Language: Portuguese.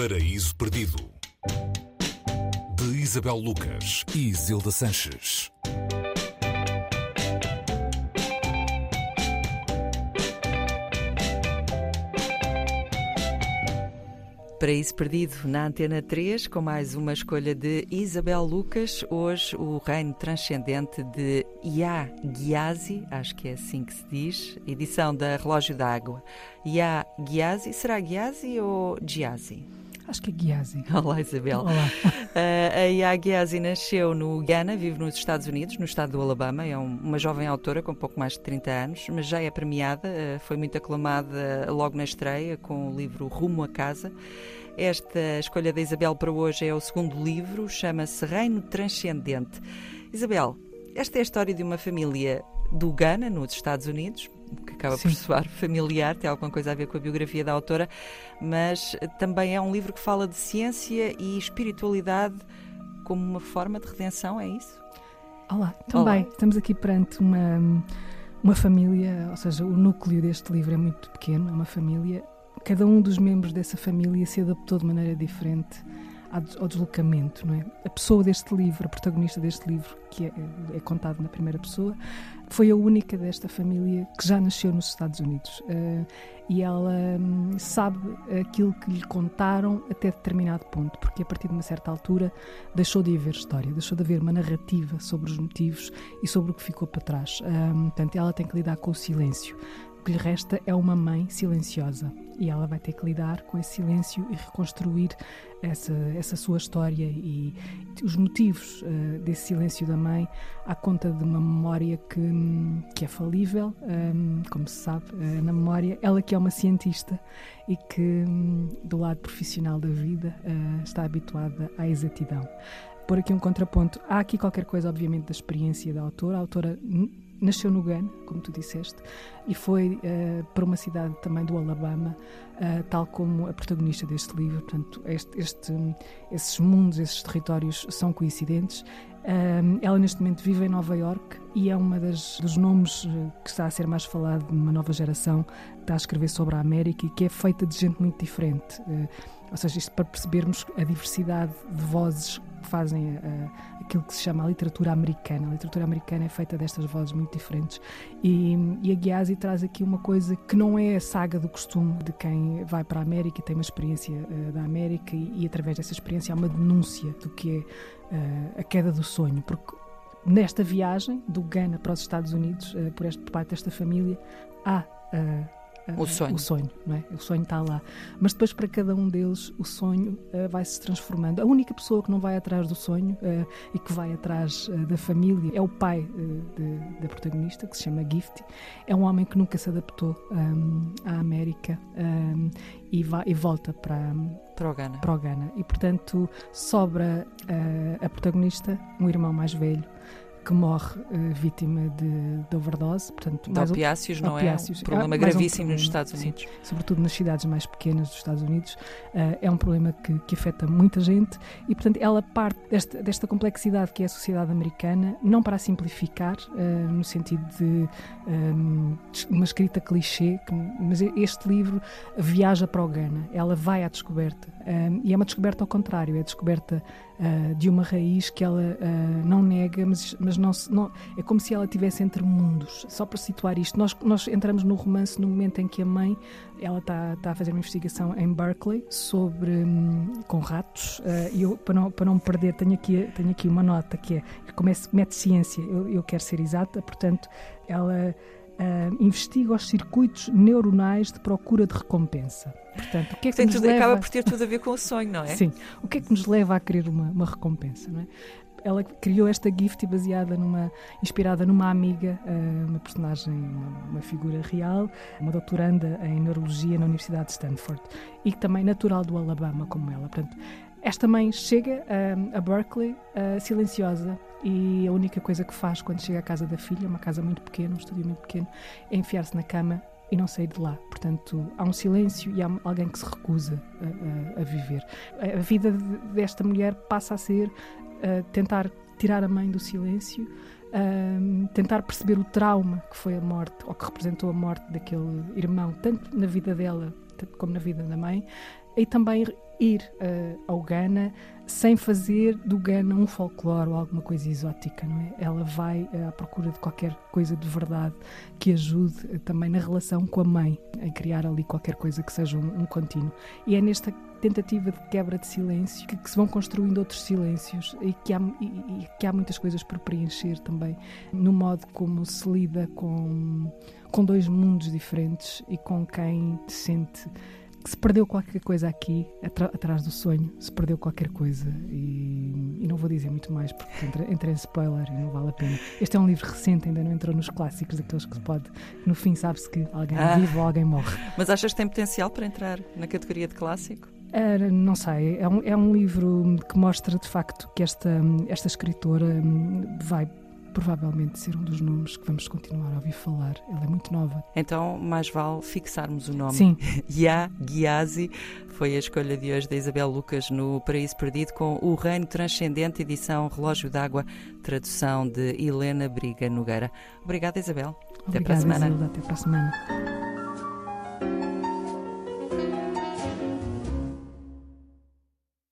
Paraíso Perdido de Isabel Lucas e Zilda Sanches. Paraíso Perdido na Antena 3, com mais uma escolha de Isabel Lucas. Hoje, o reino transcendente de Ya Ghiasi, acho que é assim que se diz, edição da Relógio d'Água. Ya Ghiasi, será Ghiasi ou Giasi? Acho que é Ghiasi. Olá, Isabel. Olá. Uh, a Ya Ghiasi nasceu no Ghana, vive nos Estados Unidos, no estado do Alabama. É um, uma jovem autora com pouco mais de 30 anos, mas já é premiada. Uh, foi muito aclamada logo na estreia com o livro Rumo a Casa. Esta escolha da Isabel para hoje é o segundo livro, chama-se Reino Transcendente. Isabel, esta é a história de uma família do Ghana, nos Estados Unidos, que acaba Sim. por soar familiar, tem alguma coisa a ver com a biografia da autora, mas também é um livro que fala de ciência e espiritualidade como uma forma de redenção, é isso? Olá, também. Olá. Estamos aqui perante uma, uma família, ou seja, o núcleo deste livro é muito pequeno, é uma família. Cada um dos membros dessa família se adaptou de maneira diferente ao- deslocamento, não é? A pessoa deste livro, a protagonista deste livro, que é, é contado na primeira pessoa, foi a única desta família que já nasceu nos Estados Unidos. Eh, e ela hum, sabe aquilo que lhe contaram até determinado ponto, porque a partir de uma certa altura deixou de haver história, deixou de haver uma narrativa sobre os motivos e sobre o que ficou para trás. Hum, portanto, ela tem que lidar com o silêncio. O que lhe resta é uma mãe silenciosa e ela vai ter que lidar com esse silêncio e reconstruir essa, essa sua história e os motivos eh, desse silêncio da mãe à conta de uma memória que, que é falível, hum, como se sabe, eh, na memória. Ela que é uma cientista e que, hum, do lado profissional da vida, eh, está habituada à exatidão. Por aqui um contraponto. Há aqui qualquer coisa, obviamente, da experiência da autora. A autora nasceu no Ghana, como tu disseste, e foi eh, para uma cidade também do Alabama, eh, tal como a protagonista deste livro. Portanto, este, este, esses mundos, esses territórios são coincidentes. Um, ela neste momento vive em Nova York e é uma das dos nomes que está a ser mais falado numa nova geração que está a escrever sobre a América e que é feita de gente muito diferente. Ou seja, isto para percebermos a diversidade de vozes que fazem eh, aquilo que se chama a literatura americana. A literatura americana é feita destas vozes muito diferentes. E, e a Ghiasi traz aqui uma coisa que não é a saga do costume de quem vai para a América e tem uma experiência eh, da América e, e através dessa experiência há uma denúncia do que é eh, a queda do sonho, porque nesta viagem do Ghana para os Estados Unidos, por, este, parte desta família, há eh, O sonho. o sonho, não é? O sonho está lá. Mas depois, para cada um deles, o sonho eh, vai se transformando. A única pessoa que não vai atrás do sonho eh, e que vai atrás eh, da família é o pai de- da protagonista, que se chama Gifty. É um homem que nunca se adaptou hum, à América hum, e, vai, e volta para, Para o Ghana. para o Ghana. E, portanto, sobra a protagonista, um irmão mais velho, que morre eh, vítima de, de overdose. Portanto, De um- opiáceos, não opiáceos. é? Um problema Ah, mais um gravíssimo nos problema, Estados sim. Unidos. sobretudo nas cidades mais pequenas dos Estados Unidos, eh, é um problema que, que afeta muita gente e, portanto, ela parte desta, desta complexidade que é a sociedade americana, não para a simplificar, eh, no sentido de ehm, uma escrita clichê, que- mas este livro viaja para o Ghana, ela vai à descoberta ehm, e é uma descoberta ao contrário, é a descoberta de uma raiz que ela não nega, mas, mas não, não é como se ela estivesse entre mundos. Só para situar isto, nós, nós entramos no romance no momento em que a mãe ela está tá a fazer uma investigação em Berkeley sobre hum, com ratos eh, e eu para não para não me perder tenho aqui tenho aqui uma nota que é começa mete ciência eu, eu quero ser exata portanto ela ah, investiga os circuitos neuronais de procura de recompensa portanto o que é que nos tudo, leva acaba por ter tudo a ver com o sonho, não é? Sim. O que é que nos leva a querer uma, uma recompensa, não é? Ela criou esta gift baseada numa inspirada numa amiga, eh, uma personagem, uma, figura real, uma doutoranda em neurologia na Universidade de Stanford e também natural do Alabama como ela. Portanto, esta mãe chega eh, a Berkeley eh, silenciosa e a única coisa que faz quando chega à casa da filha, uma casa muito pequena, um estúdio muito pequeno, é enfiar-se na cama e não sair de lá. Portanto, há um silêncio e há alguém que se recusa a, a- a viver. A vida de- desta mulher passa a ser tentar tirar a mãe do silêncio, tentar perceber o trauma que foi a morte, ou que representou a morte daquele irmão, tanto na vida dela como na vida da mãe, e também ir uh, ao Ghana sem fazer do Ghana um folclore ou alguma coisa exótica, não é? Ela vai uh, à procura de qualquer coisa de verdade que ajude uh, também na relação com a mãe, a criar ali qualquer coisa que seja um, um contínuo. E é nesta tentativa de quebra de silêncio que, que se vão construindo outros silêncios e que, há, e, e que há muitas coisas por preencher também no modo como se lida com, com dois mundos diferentes e com quem sente que se perdeu qualquer coisa aqui, atrás do sonho, se perdeu qualquer coisa. E, e não vou dizer muito mais porque entra, entra em spoiler e não vale a pena. Este é um livro recente, ainda não entrou nos clássicos, daqueles que se pode. No fim, sabe-se que alguém ah. vive ou alguém morre. Mas achas que tem potencial para entrar na categoria de clássico? Uh, não sei, é um, é um livro que mostra de facto que esta, esta escritora hum, vai provavelmente ser um dos nomes que vamos continuar a ouvir falar. Ela é muito nova. Então, mais vale fixarmos o nome. Sim. Ya Ghiasi foi a escolha de hoje da Isabel Lucas no Paraíso Perdido com O Reino Transcendente, edição Relógio d'Água, tradução de Helena Briga Nogueira. Obrigada, Isabel. Obrigada, até para a semana. Isabel, até para a semana.